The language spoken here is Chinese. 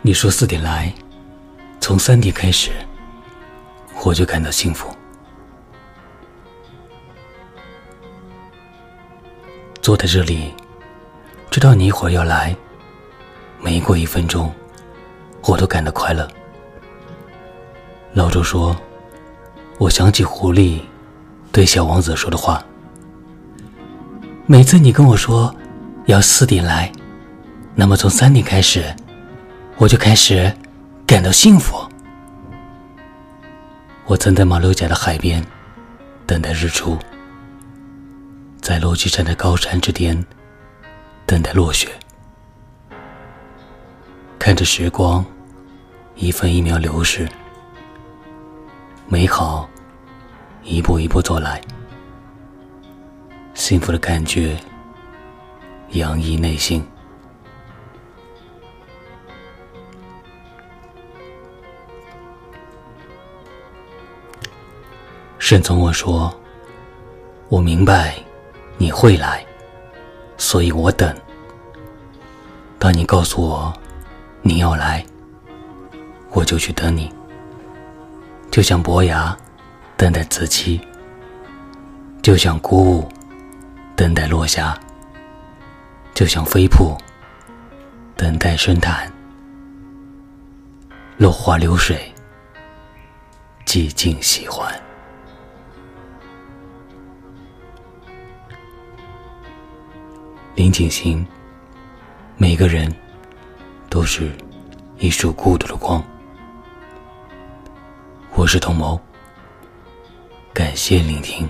你说四点来，从三点开始，我就感到幸福。坐在这里，知道你一会儿要来，没过一分钟，我都感到快乐。老周说：“我想起狐狸对小王子说的话，每次你跟我说要四点来，那么从三点开始。”我就开始感到幸福。我曾在马六甲的海边等待日出，在落基山的高山之巅等待落雪，看着时光一分一秒流逝，美好一步一步走来，幸福的感觉洋溢内心。沈从我说：“我明白你会来，所以我等。当你告诉我你要来，我就去等你。就像伯牙等待子期，就像孤鹜等待落霞，就像飞瀑等待深潭。落花流水，寂静喜欢。”林景行，每个人都是一束孤独的光。我是同谋，感谢聆听。